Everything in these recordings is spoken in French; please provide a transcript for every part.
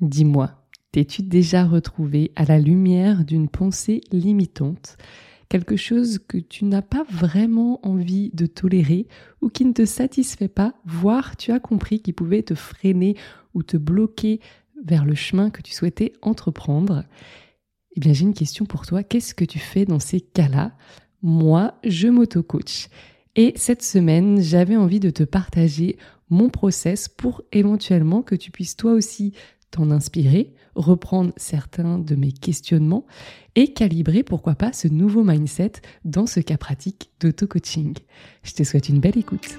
Dis-moi, t'es-tu déjà retrouvé à la lumière d'une pensée limitante quelque chose que tu n'as pas vraiment envie de tolérer ou qui ne te satisfait pas, voire tu as compris qu'il pouvait te freiner ou te bloquer vers le chemin que tu souhaitais entreprendre, eh bien j'ai une question pour toi. Qu'est-ce que tu fais dans ces cas-là? Moi, je m'auto-coach. Et cette semaine, j'avais envie de te partager mon process pour éventuellement que tu puisses toi aussi t'en inspirer, reprendre certains de mes questionnements et calibrer, pourquoi pas, ce nouveau mindset dans ce cas pratique d'auto-coaching. Je te souhaite une belle écoute.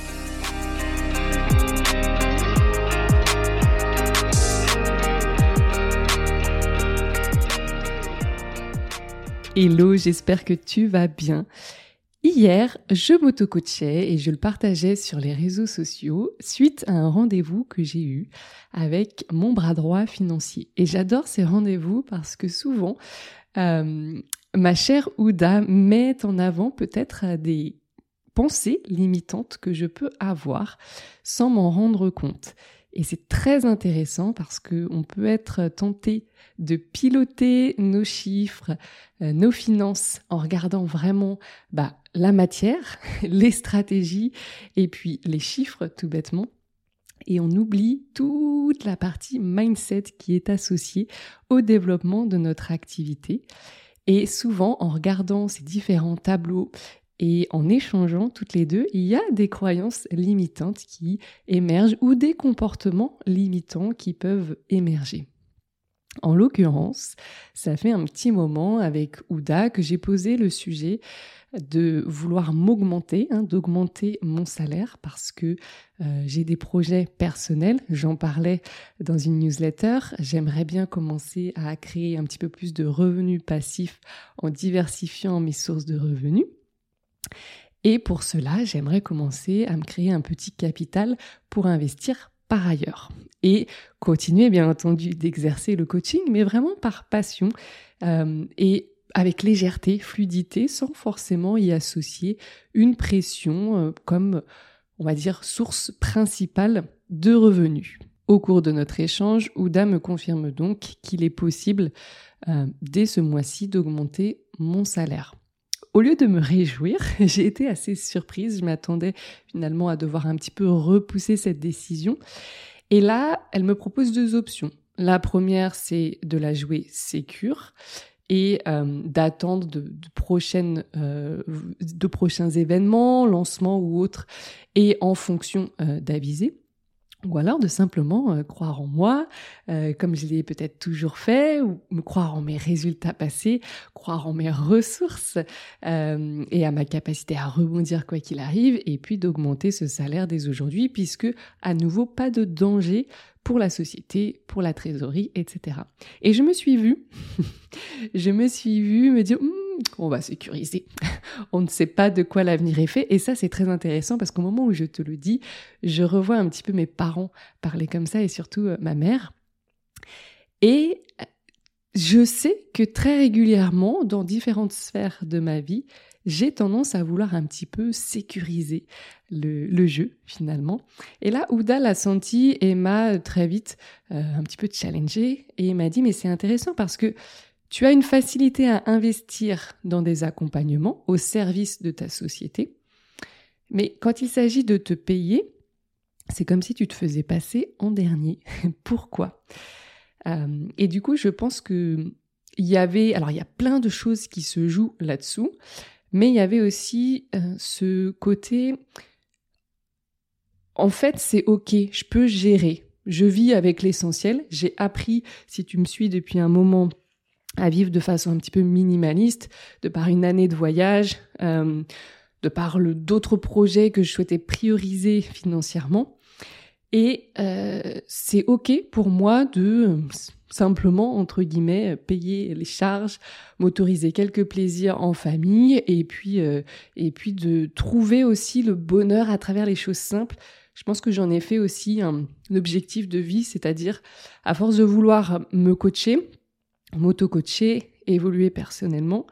Hello, j'espère que tu vas bien. Hier, je m'auto-coachais et je le partageais sur les réseaux sociaux suite à un rendez-vous que j'ai eu avec mon bras droit financier. Et j'adore ces rendez-vous parce que souvent, euh, ma chère Ouda met en avant peut-être des pensées limitantes que je peux avoir sans m'en rendre compte. Et c'est très intéressant parce qu'on peut être tenté de piloter nos chiffres, euh, nos finances en regardant vraiment bah, la matière, les stratégies et puis les chiffres tout bêtement. Et on oublie toute la partie mindset qui est associée au développement de notre activité. Et souvent, en regardant ces différents tableaux et en échangeant toutes les deux, il y a des croyances limitantes qui émergent ou des comportements limitants qui peuvent émerger. En l'occurrence, ça fait un petit moment avec Ouda que j'ai posé le sujet de vouloir m'augmenter, hein, d'augmenter mon salaire parce que euh, j'ai des projets personnels. J'en parlais dans une newsletter. J'aimerais bien commencer à créer un petit peu plus de revenus passifs en diversifiant mes sources de revenus. Et pour cela, j'aimerais commencer à me créer un petit capital pour investir par ailleurs. Et continuer, bien entendu, d'exercer le coaching, mais vraiment par passion euh, et avec légèreté, fluidité, sans forcément y associer une pression euh, comme, on va dire, source principale de revenus. Au cours de notre échange, Ouda me confirme donc qu'il est possible, euh, dès ce mois-ci, d'augmenter mon salaire au lieu de me réjouir, j'ai été assez surprise. Je m'attendais finalement à devoir un petit peu repousser cette décision. Et là, elle me propose deux options. La première, c'est de la jouer sécure et euh, d'attendre de, euh, de prochains événements, lancements ou autres, et en fonction euh, d'aviser ou alors de simplement euh, croire en moi, euh, comme je l'ai peut-être toujours fait, ou me croire en mes résultats passés, croire en mes ressources euh, et à ma capacité à rebondir quoi qu'il arrive, et puis d'augmenter ce salaire dès aujourd'hui, puisque à nouveau pas de danger pour la société, pour la trésorerie, etc. Et je me suis vue, je me suis vue me dire, on va sécuriser. on ne sait pas de quoi l'avenir est fait. Et ça, c'est très intéressant parce qu'au moment où je te le dis, je revois un petit peu mes parents parler comme ça et surtout euh, ma mère. Et je sais que très régulièrement, dans différentes sphères de ma vie, j'ai tendance à vouloir un petit peu sécuriser le, jeu finalement. Et là, Ouda l'a senti et m'a très vite euh, un petit peu challengé et m'a dit mais c'est intéressant parce que tu as une facilité à investir dans des accompagnements au service de ta société. Mais quand il s'agit de te payer, c'est comme si tu te faisais passer en dernier. Pourquoi? Euh, Et du coup, je pense que il y avait, alors il y a plein de choses qui se jouent là-dessous, mais il y avait aussi euh, ce côté, en fait, c'est ok, je peux gérer. Je vis avec l'essentiel. J'ai appris, si tu me suis depuis un moment, à vivre de façon un petit peu minimaliste, de par une année de voyage, euh, de par d'autres projets que je souhaitais prioriser financièrement. Et euh, c'est OK pour moi de simplement, entre guillemets, payer les charges, m'autoriser quelques plaisirs en famille et puis, euh, et puis de trouver aussi le bonheur à travers les choses simples. Je pense que j'en ai fait aussi un, objectif de vie, c'est-à-dire à force de vouloir me coacher, m'auto-coacher, évoluer personnellement,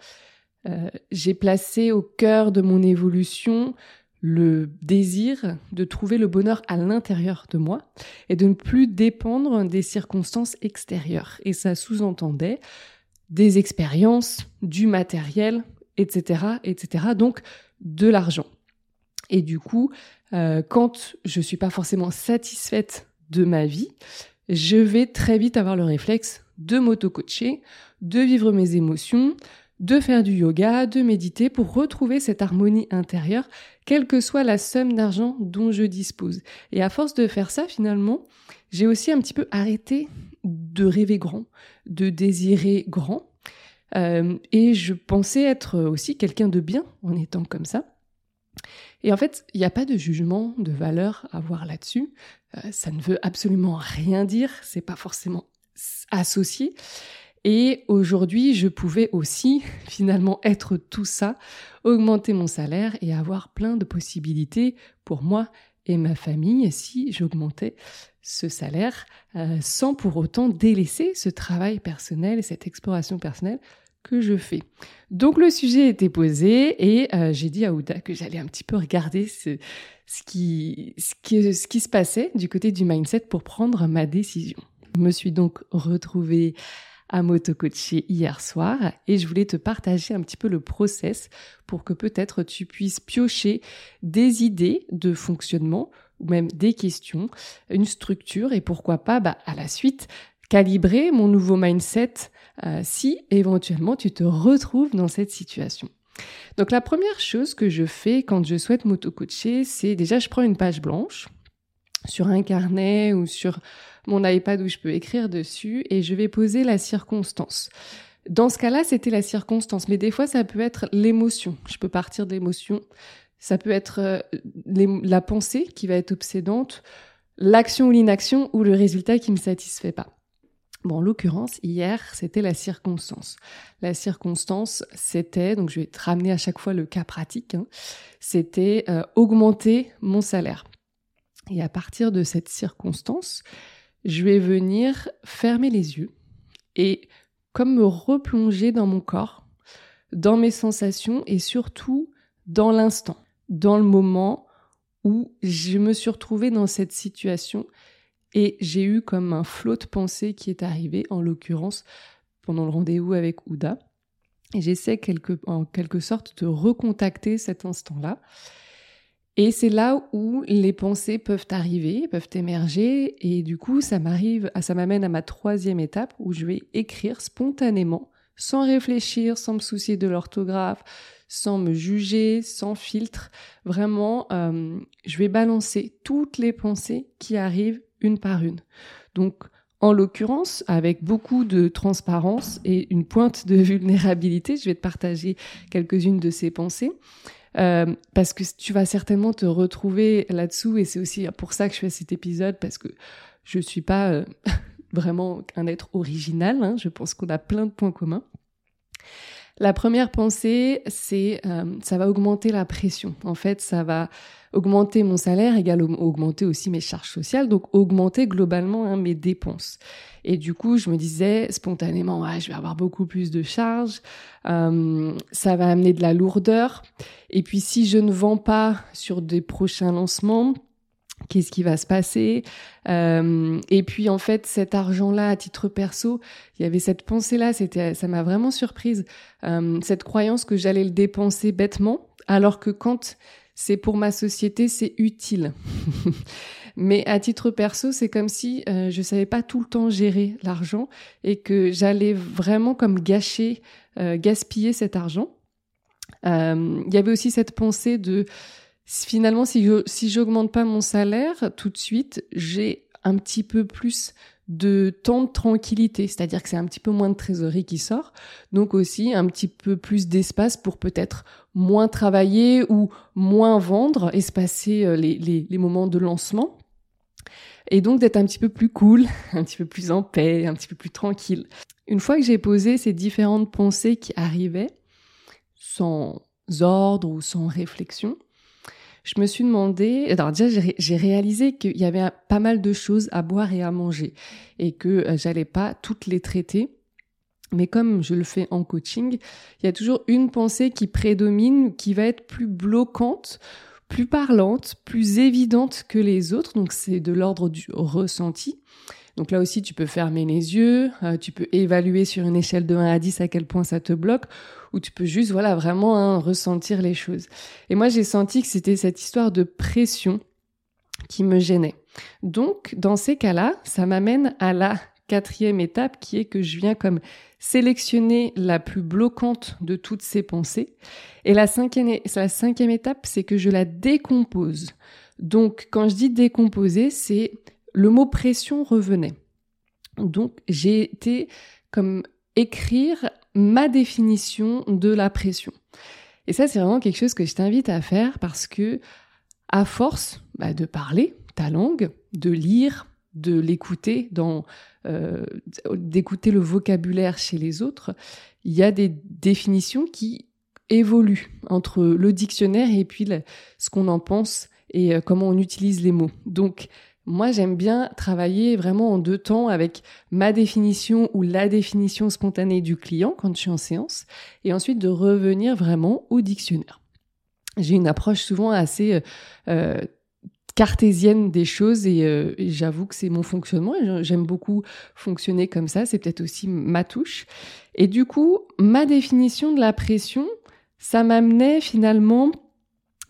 euh, j'ai placé au cœur de mon évolution le désir de trouver le bonheur à l'intérieur de moi et de ne plus dépendre des circonstances extérieures. Et ça sous-entendait des expériences, du matériel, etc., etc. Donc de l'argent. Et du coup, euh, quand je suis pas forcément satisfaite de ma vie, je vais très vite avoir le réflexe de m'auto-coacher, de vivre mes émotions, de faire du yoga, de méditer pour retrouver cette harmonie intérieure, quelle que soit la somme d'argent dont je dispose. Et à force de faire ça, finalement, j'ai aussi un petit peu arrêté de rêver grand, de désirer grand. Euh, et je pensais être aussi quelqu'un de bien en étant comme ça. Et en fait, il n'y a pas de jugement, de valeur à voir là-dessus. Euh, ça ne veut absolument rien dire. C'est pas forcément associé. Et aujourd'hui, je pouvais aussi finalement être tout ça, augmenter mon salaire et avoir plein de possibilités pour moi et ma famille si j'augmentais ce salaire euh, sans pour autant délaisser ce travail personnel et cette exploration personnelle que je fais. Donc le sujet était posé et euh, j'ai dit à Ouda que j'allais un petit peu regarder ce, qui, ce, qui, ce qui se passait du côté du mindset pour prendre ma décision. Je me suis donc retrouvée à m'auto-coacher hier soir et je voulais te partager un petit peu le process pour que peut-être tu puisses piocher des idées de fonctionnement ou même des questions, une structure et pourquoi pas bah, à la suite calibrer mon nouveau mindset euh, si éventuellement tu te retrouves dans cette situation. Donc la première chose que je fais quand je souhaite m'auto-coacher, c'est déjà je prends une page blanche sur un carnet ou sur mon iPad où je peux écrire dessus et je vais poser la circonstance. Dans ce cas-là, c'était la circonstance, mais des fois, ça peut être l'émotion. Je peux partir d'émotion. Ça peut être euh, la pensée qui va être obsédante, l'action ou l'inaction ou le résultat qui me satisfait pas. Bon, en l'occurrence, hier, c'était la circonstance. La circonstance, c'était, donc je vais te ramener à chaque fois le cas pratique, hein, c'était euh, augmenter mon salaire. Et à partir de cette circonstance, je vais venir fermer les yeux et comme me replonger dans mon corps, dans mes sensations et surtout dans l'instant, dans le moment où je me suis retrouvée dans cette situation et j'ai eu comme un flot de pensée qui est arrivé, en l'occurrence pendant le rendez-vous avec Ouda. Et j'essaie en quelque sorte de recontacter cet instant-là et c'est là où les pensées peuvent arriver, peuvent émerger, et du coup, ça m'arrive, ça m'amène à ma troisième étape où je vais écrire spontanément, sans réfléchir, sans me soucier de l'orthographe, sans me juger, sans filtre. Vraiment, euh, je vais balancer toutes les pensées qui arrivent une par une. Donc, en l'occurrence, avec beaucoup de transparence et une pointe de vulnérabilité, je vais te partager quelques-unes de ces pensées. Euh, parce que tu vas certainement te retrouver là-dessous et c'est aussi pour ça que je fais cet épisode parce que je suis pas euh, vraiment un être original. Hein. je pense qu'on a plein de points communs. La première pensée, c'est euh, ça va augmenter la pression. En fait, ça va augmenter mon salaire, également augmenter aussi mes charges sociales, donc augmenter globalement hein, mes dépenses. Et du coup, je me disais spontanément, ouais, je vais avoir beaucoup plus de charges, euh, ça va amener de la lourdeur. Et puis, si je ne vends pas sur des prochains lancements, qu'est-ce qui va se passer? Euh, Et puis en fait, cet argent-là, à titre perso, il y avait cette pensée-là, c'était, ça m'a vraiment surprise, euh, cette croyance que j'allais le dépenser bêtement, alors que quand c'est pour ma société, c'est utile. Mais à titre perso, c'est comme si euh, je savais pas tout le temps gérer l'argent et que j'allais vraiment comme gâcher, euh, gaspiller cet argent. Il y avait aussi cette pensée de finalement, si je, si j'augmente pas mon salaire tout de suite, j'ai un petit peu plus de temps de tranquillité, c'est-à-dire que c'est un petit peu moins de trésorerie qui sort, donc aussi un petit peu plus d'espace pour peut-être moins travailler ou moins vendre, espacer euh, les, les, les moments de lancement. Et donc d'être un petit peu plus cool, un petit peu plus en paix, un petit peu plus tranquille. Une fois que j'ai posé ces différentes pensées qui arrivaient, sans ordre ou sans réflexion, je me suis demandé, alors déjà j'ai réalisé qu'il y avait pas mal de choses à boire et à manger et que euh, j'allais pas toutes les traiter. Mais comme je le fais en coaching, il y a toujours une pensée qui prédomine, qui va être plus bloquante, plus parlante, plus évidente que les autres. Donc c'est de l'ordre du ressenti. Donc là aussi, tu peux fermer les yeux, euh, tu peux évaluer sur une échelle de 1 à 10 à quel point ça te bloque, ou tu peux juste, voilà, vraiment hein, ressentir les choses. Et moi, j'ai senti que c'était cette histoire de pression qui me gênait. Donc, dans ces cas-là, ça m'amène à la quatrième étape qui est que je viens comme sélectionner la plus bloquante de toutes ces pensées. Et la cinquième, la cinquième étape, c'est que je la décompose. Donc, quand je dis décomposer, c'est le mot pression revenait. Donc j'ai été comme écrire ma définition de la pression. Et ça, c'est vraiment quelque chose que je t'invite à faire parce que, à force bah, de parler ta langue, de lire, de l'écouter, euh, d'écouter le vocabulaire chez les autres, il y a des définitions qui évoluent entre le dictionnaire et puis ce qu'on en pense et euh, comment on utilise les mots. Donc, moi, j'aime bien travailler vraiment en deux temps avec ma définition ou la définition spontanée du client quand je suis en séance, et ensuite de revenir vraiment au dictionnaire. J'ai une approche souvent assez euh, euh cartésienne des choses euh, et, j'avoue que c'est mon fonctionnement j'aime beaucoup fonctionner comme ça, c'est peut-être aussi ma touche. Et du coup, ma définition de la pression, ça m'amenait finalement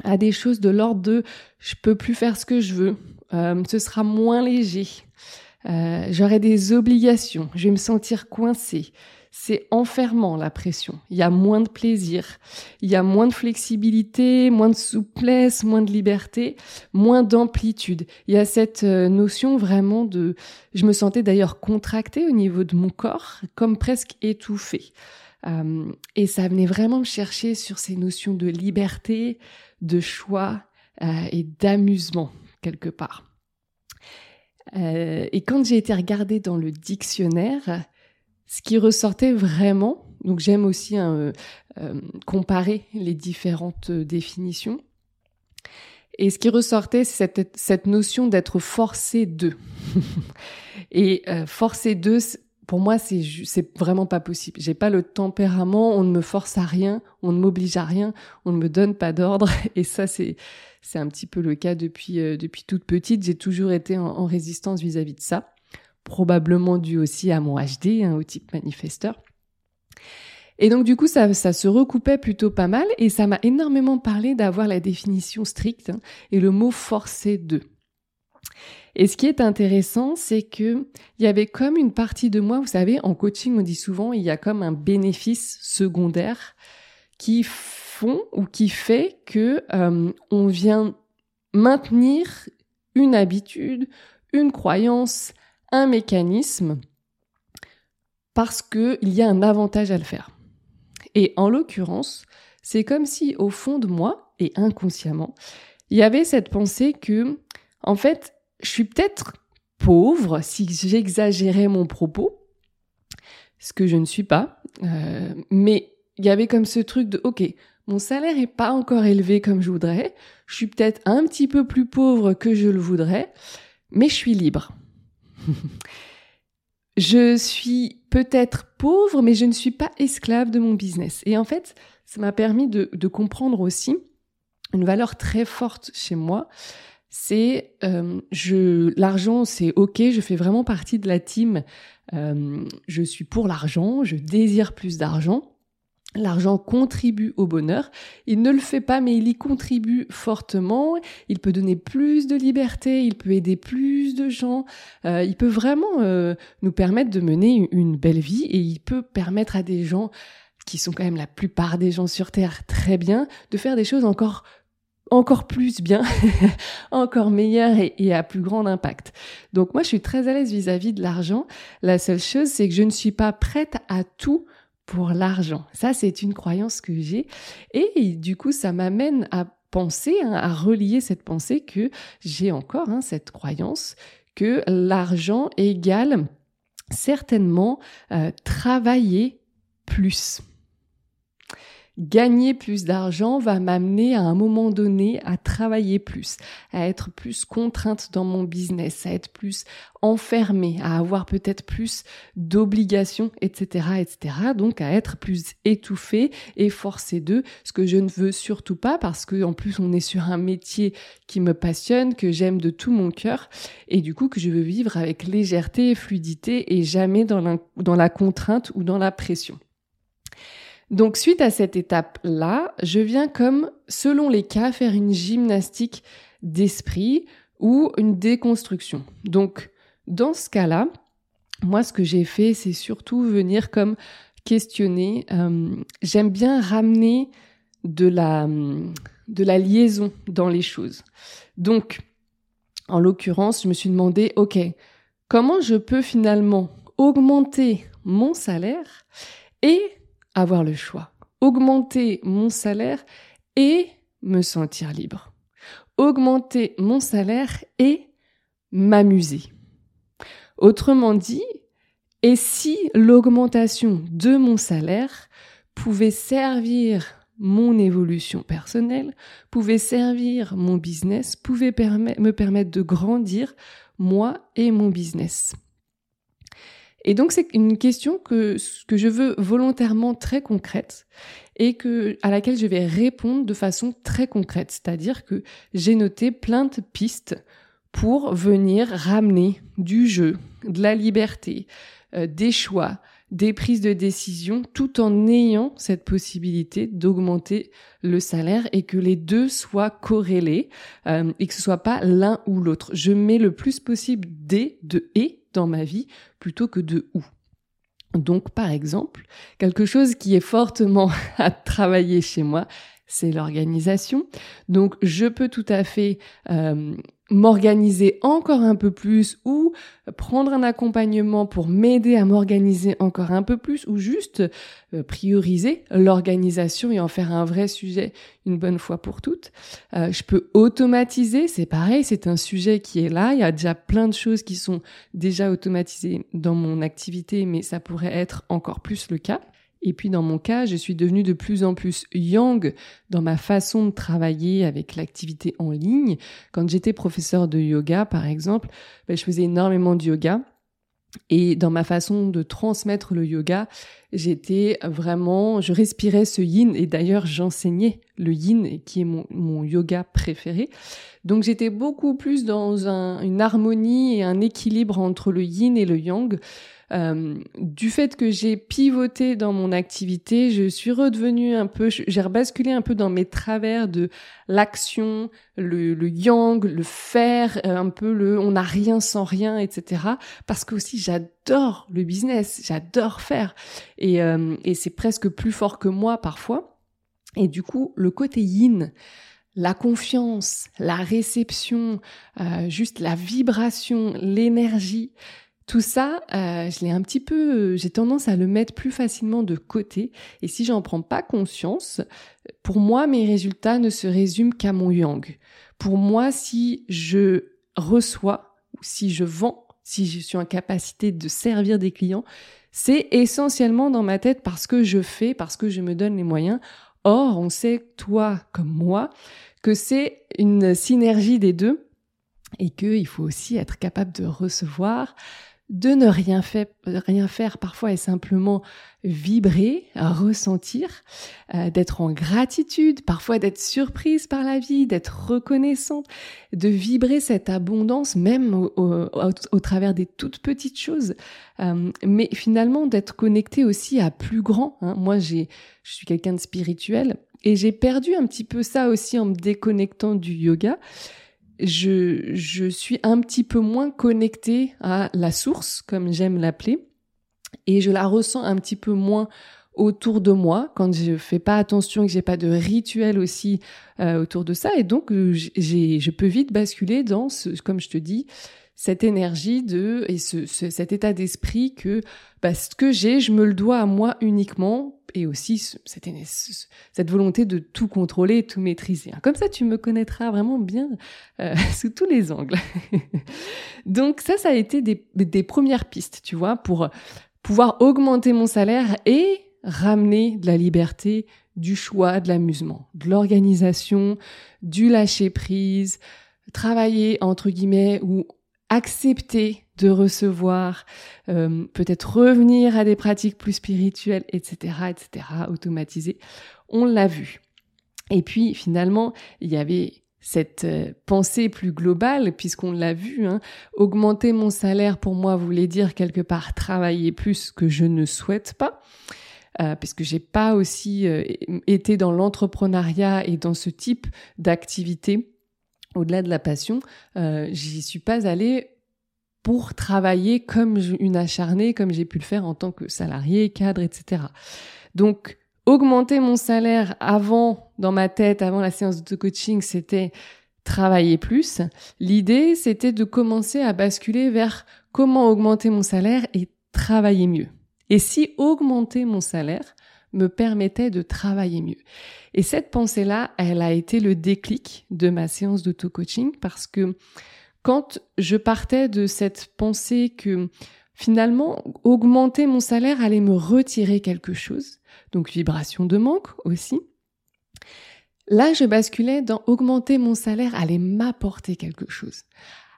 à des choses de l'ordre de je peux plus faire ce que je veux, euh, ce sera moins léger, euh, j'aurai des obligations, je vais me sentir coincée. C'est enfermant la pression. Il y a moins de plaisir, il y a moins de flexibilité, moins de souplesse, moins de liberté, moins d'amplitude. Il y a cette euh, notion vraiment de. Je me sentais d'ailleurs contractée au niveau de mon corps, comme presque étouffée. Et ça venait vraiment me chercher sur ces notions de liberté, de choix et d'amusement quelque part. Euh, et quand j'ai été regarder dans le dictionnaire, ce qui ressortait vraiment, donc j'aime aussi hein, euh, comparer les différentes définitions, et ce qui ressortait, c'est cette, cette, notion d'être forcé de. et forcé de, pour moi, c'est c'est vraiment pas possible. J'ai pas le tempérament. On ne me force à rien. On ne m'oblige à rien. On ne me donne pas d'ordre. Et ça, c'est c'est un petit peu le cas depuis euh, depuis toute petite. J'ai toujours été en, résistance vis-à-vis de ça. Probablement dû aussi à mon HD, hein, au type manifesteur. Et donc du coup, ça, ça se recoupait plutôt pas mal et ça m'a énormément parlé d'avoir la définition stricte hein, et le mot forcé de. Et ce qui est intéressant, c'est que il y avait comme une partie de moi, vous savez, en coaching, on dit souvent, il y a comme un bénéfice secondaire qui ou qui fait que euh, on vient maintenir une habitude, une croyance, un mécanisme parce qu'il y a un avantage à le faire. Et en l'occurrence, c'est comme si au fond de moi et inconsciemment, il y avait cette pensée que, en fait, je suis peut-être pauvre si j'exagérais mon propos, ce que je ne suis pas, euh, mais il y avait comme ce truc de, ok, mon salaire est pas encore élevé comme je voudrais, je suis peut-être un petit peu plus pauvre que je le voudrais, mais je suis libre. je suis peut-être pauvre, mais je ne suis pas esclave de mon business. Et en fait, ça m'a permis de, comprendre aussi une valeur très forte chez moi, c'est euh, l'argent c'est ok je fais vraiment partie de la team euh, je suis pour l'argent je désire plus d'argent L'argent contribue au bonheur. Il ne le fait pas, mais il y contribue fortement. Il peut donner plus de liberté, il peut aider plus de gens. Euh, il peut vraiment euh, nous permettre de mener une belle vie et il peut permettre à des gens qui sont quand même la plupart des gens sur Terre très bien, de faire des choses encore encore plus bien, encore meilleur et, à plus grand impact. Donc moi, je suis très à l'aise vis-à-vis de l'argent. La seule chose, c'est que je ne suis pas prête à tout pour l'argent. Ça, c'est une croyance que j'ai. Et du coup, ça m'amène à penser, hein, à relier cette pensée que j'ai encore hein, cette croyance que l'argent égale certainement euh, travailler plus gagner plus d'argent va m'amener à un moment donné à travailler plus, à être plus contrainte dans mon business, à être plus enfermée, à avoir peut-être plus d'obligations, etc., etc. Donc à être plus étouffée et forcée d'eux, ce que je ne veux surtout pas parce que en plus on est sur un métier qui me passionne, que j'aime de tout mon cœur et du coup que je veux vivre avec légèreté et fluidité et jamais dans la, dans la contrainte ou dans la pression. Donc suite à cette étape-là, je viens comme, selon les cas, faire une gymnastique d'esprit ou une déconstruction. Donc dans ce cas-là, moi ce que j'ai fait, c'est surtout venir comme questionner. Euh, j'aime bien ramener de la, de la liaison dans les choses. Donc, en l'occurrence, je me suis demandé, OK, comment je peux finalement augmenter mon salaire et avoir le choix. Augmenter mon salaire et me sentir libre. Augmenter mon salaire et m'amuser. Autrement dit, et si l'augmentation de mon salaire pouvait servir mon évolution personnelle, pouvait servir mon business, pouvait me permettre de grandir, moi et mon business? Et donc c'est une question que, que je veux volontairement très concrète et que, à laquelle je vais répondre de façon très concrète. C'est-à-dire que j'ai noté plein de pistes pour venir ramener du jeu, de la liberté, euh, des choix, des prises de décision, tout en ayant cette possibilité d'augmenter le salaire et que les deux soient corrélés euh, et que ce soit pas l'un ou l'autre. Je mets le plus possible des, de et dans ma vie plutôt que de où. Donc, par exemple, quelque chose qui est fortement à travailler chez moi, c'est l'organisation. Donc, je peux tout à fait euh, m'organiser encore un peu plus ou prendre un accompagnement pour m'aider à m'organiser encore un peu plus ou juste euh, prioriser l'organisation et en faire un vrai sujet une bonne fois pour toutes. Euh, je peux automatiser, c'est pareil, c'est un sujet qui est là, il y a déjà plein de choses qui sont déjà automatisées dans mon activité mais ça pourrait être encore plus le cas. Et puis dans mon cas, je suis devenue de plus en plus yang dans ma façon de travailler avec l'activité en ligne. Quand j'étais professeur de yoga, par exemple, ben, je faisais énormément de yoga. Et dans ma façon de transmettre le yoga, j'étais vraiment, je respirais ce yin et d'ailleurs j'enseignais le yin qui est mon, yoga préféré. Donc j'étais beaucoup plus dans un, une harmonie et un équilibre entre le yin et le yang. Euh, du fait que j'ai pivoté dans mon activité, je suis redevenue un peu, j'ai rebasculé un peu dans mes travers de l'action, le, le, yang, le faire, euh, un peu le on n'a rien sans rien, etc. Parce que aussi j'adore le business, j'adore faire et, euh, et c'est presque plus fort que moi parfois. Et du coup, le côté yin, la confiance, la réception, euh, juste la vibration, l'énergie, tout ça, euh, je l'ai un petit peu, j'ai tendance à le mettre plus facilement de côté. Et si j'en prends pas conscience, pour moi, mes résultats ne se résument qu'à mon yang. Pour moi, si je reçois ou si je vends, si je suis en capacité de servir des clients, c'est essentiellement dans ma tête parce que je fais, parce que je me donne les moyens. Or, on sait, toi comme moi, que c'est une synergie des deux et qu'il faut aussi être capable de recevoir, de ne rien, rien faire parfois et simplement vibrer, ressentir, euh, d'être en gratitude, parfois d'être surprise par la vie, d'être reconnaissante, de vibrer cette abondance même au, travers des toutes petites choses, euh, mais finalement d'être connecté aussi à plus grand. Hein. Moi, j'ai, je suis quelqu'un de spirituel et j'ai perdu un petit peu ça aussi en me déconnectant du yoga je, je suis un petit peu moins connectée à la source, comme j'aime l'appeler, et je la ressens un petit peu moins autour de moi quand je fais pas attention et que j'ai pas de rituel aussi euh, autour de ça. Et donc j'ai je peux vite basculer dans ce comme je te dis cette énergie de et ce, cet état d'esprit que bah, ce que j'ai, je me le dois à moi uniquement et aussi cette, cette volonté de tout contrôler, tout maîtriser. Comme ça, tu me connaîtras vraiment bien euh, sous tous les angles. Donc ça, ça a été des, des premières pistes, tu vois, pour pouvoir augmenter mon salaire et ramener de la liberté, du choix, de l'amusement, de l'organisation, du lâcher prise, travailler entre guillemets ou accepter de recevoir, euh, peut-être revenir à des pratiques plus spirituelles, etc., etc., automatiser. On l'a vu. Et puis finalement, il y avait cette euh, pensée plus globale, puisqu'on l'a vu, hein, augmenter mon salaire pour moi voulait dire quelque part travailler plus que je ne souhaite pas. Euh, parce que j'ai pas aussi euh, été dans l'entrepreneuriat et dans ce type d'activité au-delà de la passion, euh, j'y suis pas allée pour travailler comme une acharnée, comme j'ai pu le faire en tant que salarié, cadre, etc. Donc, augmenter mon salaire avant, dans ma tête, avant la séance de coaching, c'était travailler plus. L'idée, c'était de commencer à basculer vers comment augmenter mon salaire et travailler mieux. Et si augmenter mon salaire me permettait de travailler mieux. Et cette pensée-là, elle a été le déclic de ma séance d'auto-coaching parce que quand je partais de cette pensée que finalement, augmenter mon salaire allait me retirer quelque chose, donc vibration de manque aussi, là, je basculais dans augmenter mon salaire allait m'apporter quelque chose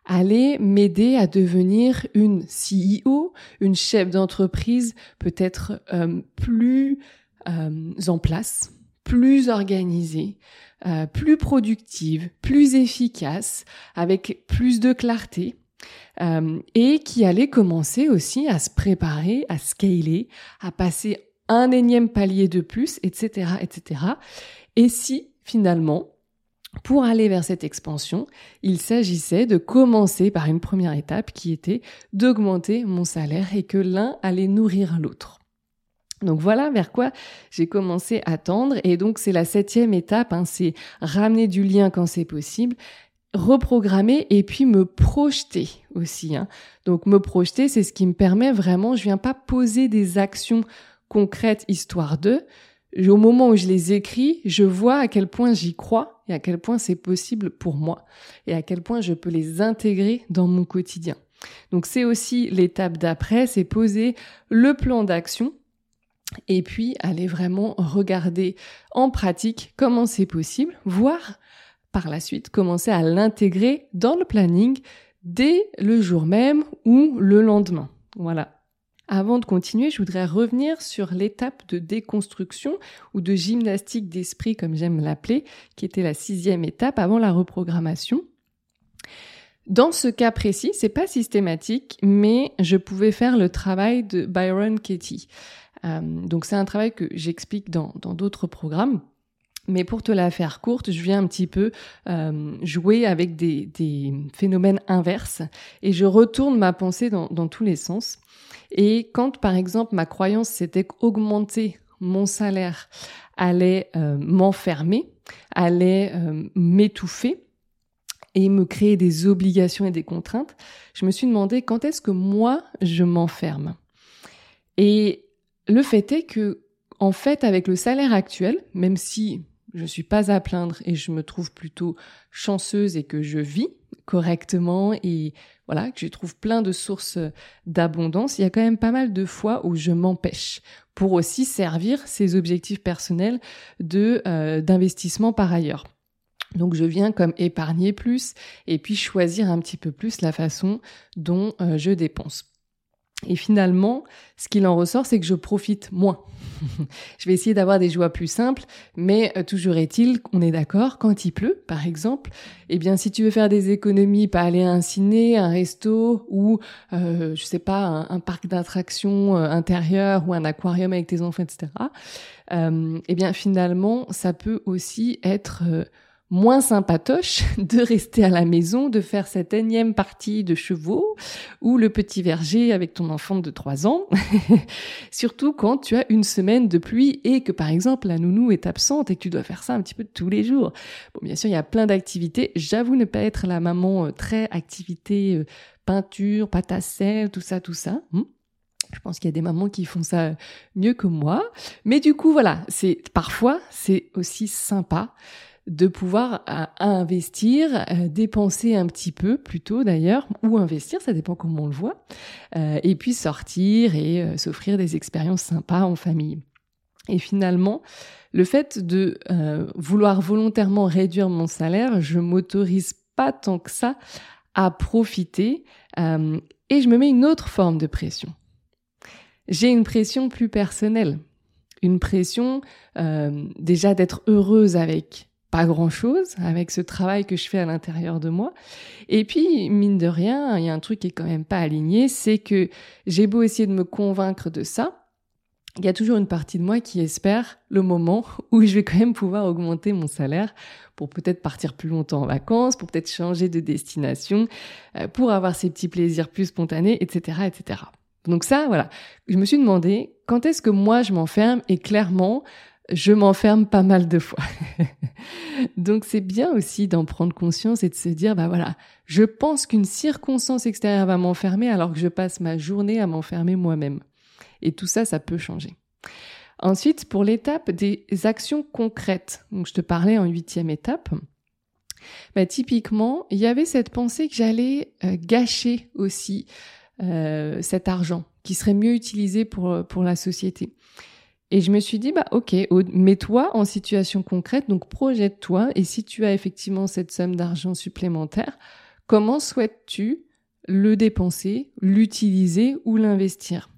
allait m'aider à devenir une CEO, une chef d'entreprise peut-être euh, plus en place, plus organisée, euh, plus productive, plus efficace, avec plus de clarté. Euh, et qui allait commencer aussi à se préparer, à scaler, à passer un énième palier de plus, etc., etc. Et si finalement, pour aller vers cette expansion, il s'agissait de commencer par une première étape qui était d'augmenter mon salaire et que l'un allait nourrir l'autre. Donc voilà vers quoi j'ai commencé à tendre et donc c'est la septième étape, hein, c'est ramener du lien quand c'est possible, reprogrammer et puis me projeter aussi. Hein. Donc me projeter, c'est ce qui me permet vraiment, je viens pas poser des actions concrètes histoire de. Au moment où je les écris, je vois à quel point j'y crois et à quel point c'est possible pour moi et à quel point je peux les intégrer dans mon quotidien. Donc c'est aussi l'étape d'après, c'est poser le plan d'action et puis aller vraiment regarder en pratique comment c'est possible, voire par la suite commencer à l'intégrer dans le planning dès le jour même ou le lendemain. Voilà. Avant de continuer, je voudrais revenir sur l'étape de déconstruction ou de gymnastique d'esprit, comme j'aime l'appeler, qui était la sixième étape avant la reprogrammation. Dans ce cas précis, c'est pas systématique, mais je pouvais faire le travail de Byron Katie. Euh, donc c'est un travail que j'explique dans d'autres programmes. Mais pour te la faire courte, je viens un petit peu euh, jouer avec des, des, phénomènes inverses et je retourne ma pensée dans, dans tous les sens. Et quand, par exemple, ma croyance c'était qu'augmenter mon salaire allait euh, m'enfermer, allait m'étouffer et me créer des obligations et des contraintes, je me suis demandé quand est-ce que moi je m'enferme. Et le fait est que, en fait, avec le salaire actuel, même si je suis pas à plaindre et je me trouve plutôt chanceuse et que je vis correctement et voilà, que je trouve plein de sources d'abondance, il y a quand même pas mal de fois où je m'empêche pour aussi servir ces objectifs personnels de euh, d'investissement par ailleurs. Donc je viens comme épargner plus et puis choisir un petit peu plus la façon dont euh, je dépense. Et finalement, ce qu'il en ressort, c'est que je profite moins. je vais essayer d'avoir des joies plus simples, mais euh, toujours est-il qu'on est, d'accord, quand il pleut, par exemple, eh bien, si tu veux faire des économies, pas aller à un ciné, un resto ou, euh, je sais pas, un, parc d'attractions euh, intérieur ou un aquarium avec tes enfants, etc. Euh, eh bien, finalement, ça peut aussi être moins sympatoche de rester à la maison, de faire cette énième partie de chevaux ou le petit verger avec ton enfant de 3 ans. Surtout quand tu as une semaine de pluie et que par exemple la nounou est absente et que tu dois faire ça un petit peu tous les jours. Bon, bien sûr, il y a plein d'activités. J'avoue ne pas être la maman euh, très activité euh, peinture, pâte à sel, tout ça, tout ça. Hmm. Je pense qu'il y a des mamans qui font ça mieux que moi. Mais du coup, voilà, c'est parfois c'est aussi sympa de pouvoir euh, investir, euh, dépenser un petit peu plutôt d'ailleurs, ou investir, ça dépend comment on le voit, euh, et puis sortir et s'offrir des expériences sympas en famille. Et finalement, le fait de vouloir volontairement réduire mon salaire, je m'autorise pas tant que ça à profiter, et je me mets une autre forme de pression. J'ai une pression plus personnelle, une pression déjà d'être heureuse avec pas grand-chose avec ce travail que je fais à l'intérieur de moi. Et puis, mine de rien, il y a un truc qui est quand même pas aligné, c'est que j'ai beau essayer de me convaincre de ça, il y a toujours une partie de moi qui espère le moment où je vais quand même pouvoir augmenter mon salaire pour peut-être partir plus longtemps en vacances, pour peut-être changer de destination, euh, pour avoir ces petits plaisirs plus spontanés, etc., etc. Donc ça, voilà. Je me suis demandé quand est-ce que moi je m'enferme et clairement, je m'enferme pas mal de fois. Donc c'est bien aussi d'en prendre conscience et de se dire, bah voilà, je pense qu'une circonstance extérieure va m'enfermer alors que je passe ma journée à m'enfermer moi-même. Et tout ça, ça peut changer. Ensuite, pour l'étape des actions concrètes, donc je te parlais en huitième étape, bah, typiquement, il y avait cette pensée que j'allais euh, gâcher aussi euh, cet argent qui serait mieux utilisé pour, pour la société. Et je me suis dit, bah ok, mets-toi en situation concrète, donc projette-toi, et si tu as effectivement cette somme d'argent supplémentaire, comment souhaites-tu le dépenser, l'utiliser ou l'investir?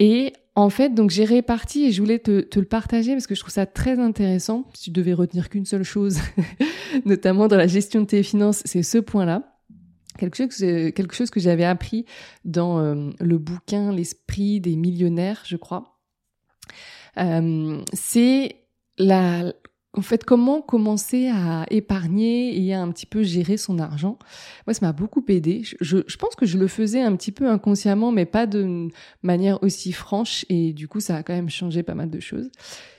Et en fait, donc j'ai réparti et je voulais te, le partager parce que je trouve ça très intéressant. Si tu devais retenir qu'une seule chose, notamment dans la gestion de tes finances, c'est ce point-là. Quelque chose, quelque chose que j'avais appris dans euh, le bouquin L'esprit des millionnaires, je crois. Euh, c'est la, en fait, comment commencer à épargner et à un petit peu gérer son argent Moi, ça m'a beaucoup aidé. Je, pense que je le faisais un petit peu inconsciemment, mais pas de manière aussi franche. Et du coup, ça a quand même changé pas mal de choses.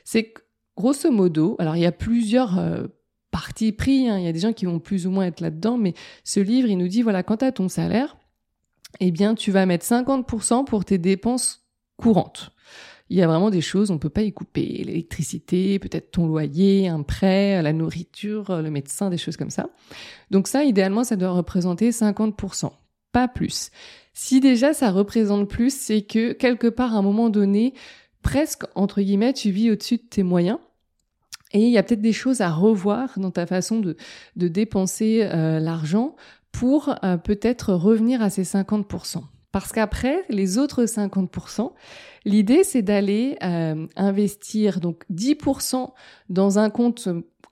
C'est grosso modo, alors il y a plusieurs euh, parties pris. Hein, il y a des gens qui vont plus ou moins être là-dedans, mais ce livre, il nous dit voilà, quand tu as ton salaire, eh bien, tu vas mettre 50% pour tes dépenses courantes il y a vraiment des choses, on peut pas y couper. L'électricité, peut-être ton loyer, un prêt, la nourriture, le médecin, des choses comme ça. Donc ça, idéalement, ça doit représenter 50%, pas plus. Si déjà ça représente plus, c'est que quelque part, à un moment donné, presque, entre guillemets, tu vis au-dessus de tes moyens. Et il y a peut-être des choses à revoir dans ta façon de, de dépenser euh, l'argent pour euh, peut-être revenir à ces 50%. Parce qu'après, les autres 50%, l'idée c'est d'aller euh, investir donc 10% dans un compte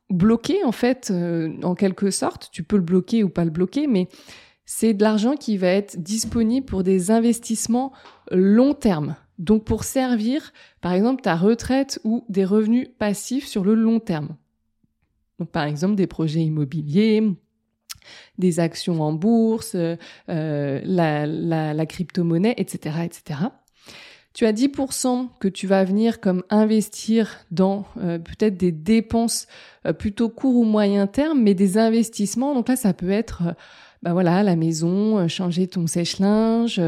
bloqué en fait, euh, en quelque sorte. Tu peux le bloquer ou pas le bloquer, mais c'est de l'argent qui va être disponible pour des investissements long terme. Donc pour servir, par exemple, ta retraite ou des revenus passifs sur le long terme. Donc par exemple des projets immobiliers, des actions en bourse, euh, la, crypto-monnaie, etc., etc. Tu as 10% que tu vas venir comme investir dans euh, peut-être des dépenses euh, plutôt court ou moyen terme, mais des investissements. Donc là, ça peut être, bah voilà, la maison, changer ton sèche-linge,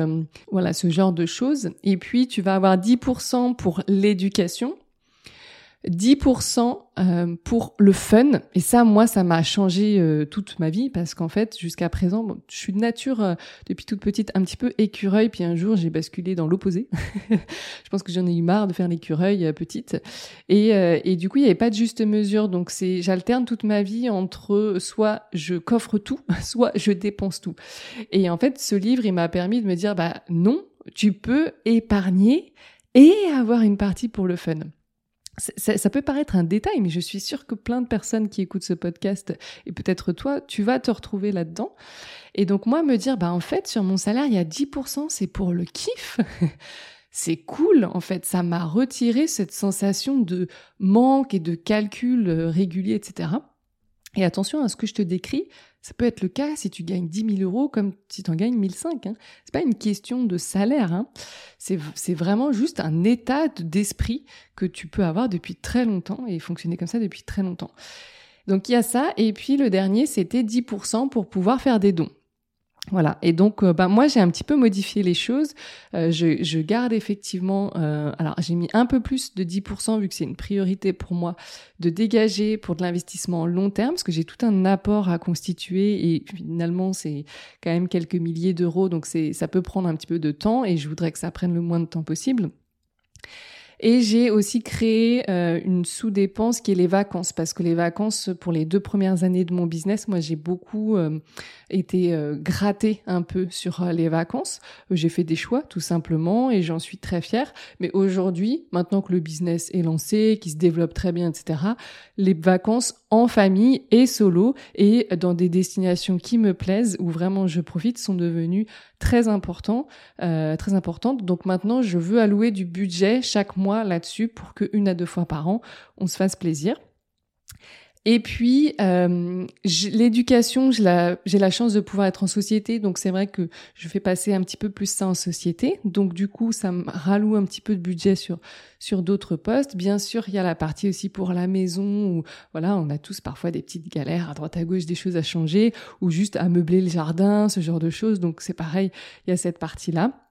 voilà, ce genre de choses. Et puis, tu vas avoir 10% pour l'éducation. 10% euh, pour le fun. Et ça, moi, ça m'a changé euh, toute ma vie parce qu'en fait, jusqu'à présent, je suis de nature, euh, depuis toute petite, un petit peu écureuil. Puis un jour, j'ai basculé dans l'opposé. je pense que j'en ai eu marre de faire l'écureuil petite. Et, et du coup, il n'y avait pas de juste mesure. Donc, c'est, j'alterne toute ma vie entre soit je coffre tout, soit je dépense tout. Et en fait, ce livre, il m'a permis de me dire, bah non, tu peux épargner et avoir une partie pour le fun ça, peut paraître un détail, mais je suis sûre que plein de personnes qui écoutent ce podcast, et peut-être toi, tu vas te retrouver là-dedans. Et donc moi, me dire, bah en fait, sur mon salaire, il y a 10%, c'est pour le kiff. c'est cool, en fait, ça m'a retiré cette sensation de manque et de calcul euh, régulier, etc. Et attention à ce que je te décris, ça peut être le cas si tu gagnes 10 000 euros comme si tu en gagnes 1005. Hein. C'est pas une question de salaire. Hein. C'est vraiment juste un état d'esprit que tu peux avoir depuis très longtemps et fonctionner comme ça depuis très longtemps. Donc il y a ça. Et puis le dernier, c'était 10% pour pouvoir faire des dons. Voilà. Et donc, euh, bah, moi, j'ai un petit peu modifié les choses. Euh, je, garde effectivement. Euh, alors, j'ai mis un peu plus de 10% vu que c'est une priorité pour moi de dégager pour de l'investissement long terme, parce que j'ai tout un apport à constituer et finalement, c'est quand même quelques milliers d'euros, donc c'est ça peut prendre un petit peu de temps et je voudrais que ça prenne le moins de temps possible. Et j'ai aussi créé euh, une sous-dépense qui est les vacances, parce que les vacances, pour les deux premières années de mon business, moi j'ai beaucoup euh, été euh, grattée un peu sur les vacances. J'ai fait des choix, tout simplement, et j'en suis très fière. Mais aujourd'hui, maintenant que le business est lancé, qui se développe très bien, etc., les vacances en famille et solo et dans des destinations qui me plaisent, où vraiment je profite, sont devenues très importants, euh, très importantes. Donc maintenant, je veux allouer du budget chaque mois là-dessus pour que une à deux fois par an, on se fasse plaisir. Et puis euh, l'éducation, j'ai la, la, chance de pouvoir être en société, donc c'est vrai que je fais passer un petit peu plus ça en société. Donc du coup, ça me ralloue un petit peu de budget sur sur d'autres postes. Bien sûr, il y a la partie aussi pour la maison où voilà, on a tous parfois des petites galères à droite à gauche, des choses à changer ou juste à meubler le jardin, ce genre de choses. Donc c'est pareil, il y a cette partie là.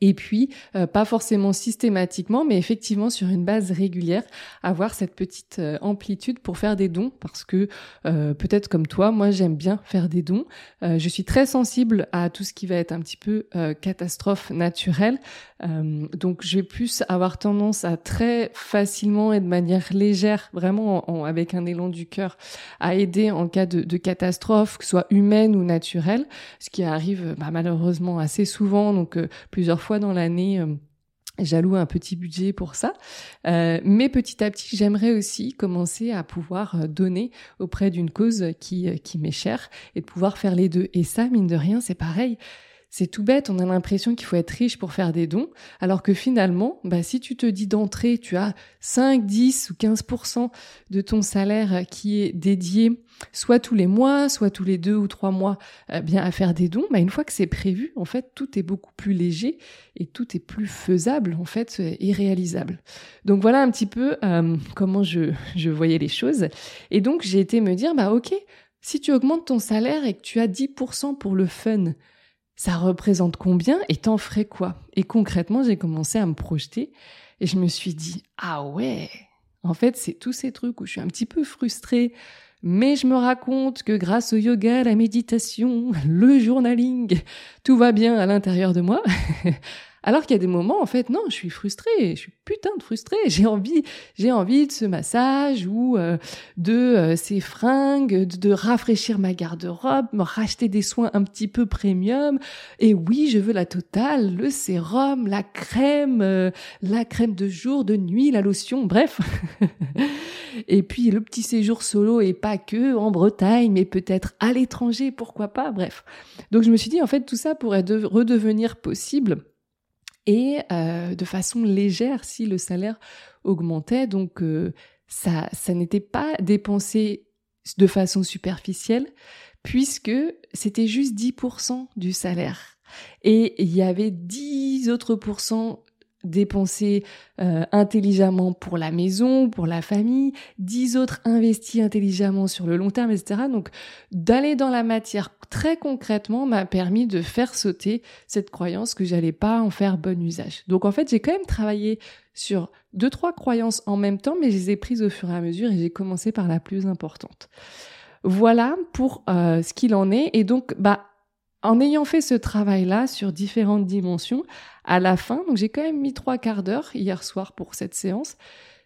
Et puis, euh, pas forcément systématiquement, mais effectivement sur une base régulière, avoir cette petite euh, amplitude pour faire des dons, parce que euh, peut-être comme toi, moi j'aime bien faire des dons. je suis très sensible à tout ce qui va être un petit peu catastrophe naturelle, donc je vais plus avoir tendance à très facilement et de manière légère, vraiment avec un élan du cœur, à aider en cas de, de, catastrophe, que ce soit humaine ou naturelle, ce qui arrive bah, malheureusement assez souvent, donc plusieurs fois dans l'année. Euh, j'alloue un petit budget pour ça. Euh, mais petit à petit, j'aimerais aussi commencer à pouvoir euh, donner auprès d'une cause qui, qui m'est chère et de pouvoir faire les deux. Et ça, mine de rien, c'est pareil. C'est tout bête, on a l'impression qu'il faut être riche pour faire des dons, alors que finalement, bah, si tu te dis d'entrée, tu as 5, 10 ou 15% de ton salaire qui est dédié soit tous les mois, soit tous les deux ou trois mois, euh, bien à faire des dons, bah, une fois que c'est prévu, en fait, tout est beaucoup plus léger et tout est plus faisable, en fait, et réalisable. Donc voilà un petit peu euh, comment je, je voyais les choses. Et donc j'ai été me dire, bah ok, si tu augmentes ton salaire et que tu as 10% pour le fun, ça représente combien et t'en ferais quoi? Et concrètement, j'ai commencé à me projeter et je me suis dit, ah ouais, en fait, c'est tous ces trucs où je suis un petit peu frustrée, mais je me raconte que grâce au yoga, la méditation, le journaling, tout va bien à l'intérieur de moi. Alors qu'il y a des moments, en fait, non, je suis frustrée, je suis putain de frustrée. J'ai envie, j'ai envie de ce massage ou euh, de euh, ces fringues, de, rafraîchir ma garde-robe, me racheter des soins un petit peu premium. Et oui, je veux la totale, le sérum, la crème, euh, la crème de jour, de nuit, la lotion, bref. et puis le petit séjour solo et pas que en Bretagne, mais peut-être à l'étranger, pourquoi pas, bref. Donc je me suis dit, en fait, tout ça pourrait redevenir possible et euh, de façon légère si le salaire augmentait. Donc euh, ça, ça n'était pas dépensé de façon superficielle puisque c'était juste 10% du salaire. Et il y avait 10 autres pourcents dépenser euh, intelligemment pour la maison, pour la famille, dix autres investis intelligemment sur le long terme, etc. Donc d'aller dans la matière très concrètement m'a permis de faire sauter cette croyance que j'allais pas en faire bon usage. Donc en fait j'ai quand même travaillé sur deux trois croyances en même temps, mais je les ai prises au fur et à mesure et j'ai commencé par la plus importante. Voilà pour euh, ce qu'il en est et donc bah en ayant fait ce travail-là sur différentes dimensions, à la fin, donc j'ai quand même mis trois quarts d'heure hier soir pour cette séance,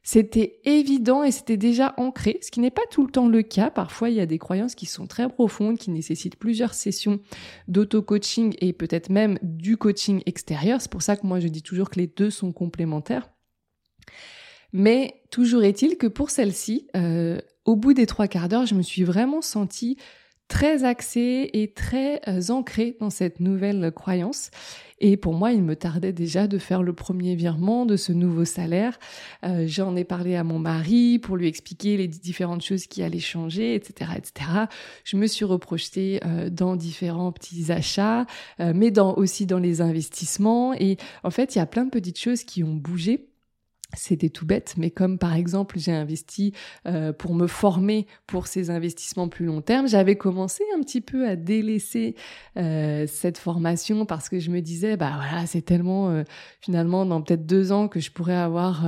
c'était évident et c'était déjà ancré, ce qui n'est pas tout le temps le cas. Parfois, il y a des croyances qui sont très profondes, qui nécessitent plusieurs sessions d'auto-coaching et peut-être même du coaching extérieur. C'est pour ça que moi, je dis toujours que les deux sont complémentaires. Mais toujours est-il que pour celle-ci, euh, au bout des trois quarts d'heure, je me suis vraiment sentie très axée et très euh, ancrée dans cette nouvelle croyance. Et pour moi, il me tardait déjà de faire le premier virement de ce nouveau salaire. Euh, J'en ai parlé à mon mari pour lui expliquer les différentes choses qui allaient changer, etc., etc. Je me suis reprojetée euh, dans différents petits achats, mais dans, aussi dans les investissements. Et en fait, il y a plein de petites choses qui ont bougé c'était tout bête, mais comme par exemple j'ai investi euh, pour me former pour ces investissements plus long terme, j'avais commencé un petit peu à délaisser euh, cette formation parce que je me disais bah voilà c'est tellement euh, finalement dans peut-être deux ans que je pourrais avoir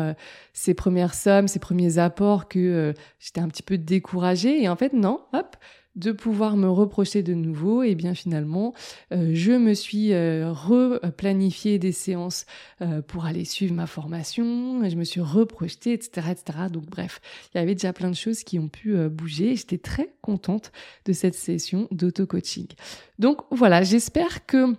ces premières sommes, ces premiers apports que j'étais un petit peu découragée. Et en fait non, hop, de pouvoir me reprocher de nouveau, et bien finalement, euh, je me suis euh, replanifié des séances euh, pour aller suivre ma formation, je me suis reprojetée, etc., etc. Donc bref, il y avait déjà plein de choses qui ont pu bouger. J'étais très contente de cette session d'auto-coaching. Donc voilà, j'espère que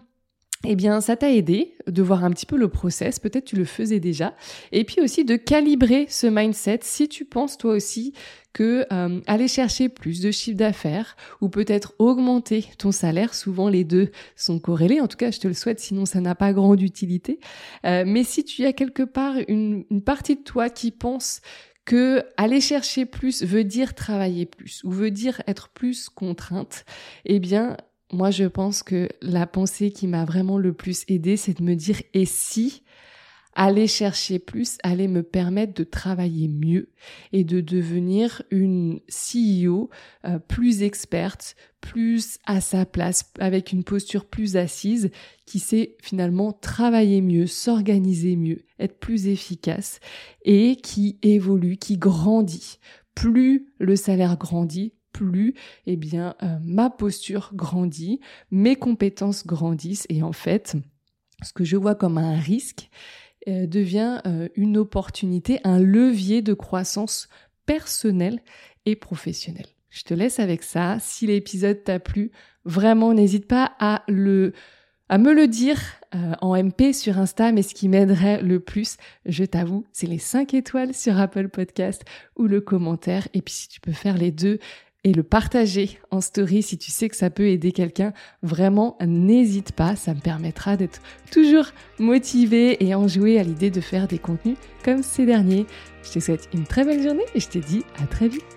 eh bien, ça t'a aidé de voir un petit peu le process, peut-être tu le faisais déjà, et puis aussi de calibrer ce mindset. Si tu penses toi aussi que euh, aller chercher plus de chiffre d'affaires ou peut-être augmenter ton salaire, souvent les deux sont corrélés, en tout cas je te le souhaite, sinon ça n'a pas grande utilité. Euh, mais si tu as quelque part une, une partie de toi qui pense que aller chercher plus veut dire travailler plus ou veut dire être plus contrainte, eh bien moi, je pense que la pensée qui m'a vraiment le plus aidé, c'est de me dire et si aller chercher plus allait me permettre de travailler mieux et de devenir une CEO euh, plus experte, plus à sa place, avec une posture plus assise, qui sait finalement travailler mieux, s'organiser mieux, être plus efficace et qui évolue, qui grandit. Plus le salaire grandit, plus, eh bien, euh, ma posture grandit, mes compétences grandissent et en fait, ce que je vois comme un risque euh, devient euh, une opportunité, un levier de croissance personnelle et professionnelle. Je te laisse avec ça. Si l'épisode t'a plu, vraiment n'hésite pas à le à me le dire en MP sur Insta, mais ce qui m'aiderait le plus, je t'avoue, c'est les 5 étoiles sur Apple Podcast ou le commentaire. Et puis si tu peux faire les deux, et le partager en story si tu sais que ça peut aider quelqu'un. Vraiment, n'hésite pas, ça me permettra d'être toujours motivée et enjouée à l'idée de faire des contenus comme ces derniers. Je te souhaite une très belle journée et je te dis à très vite.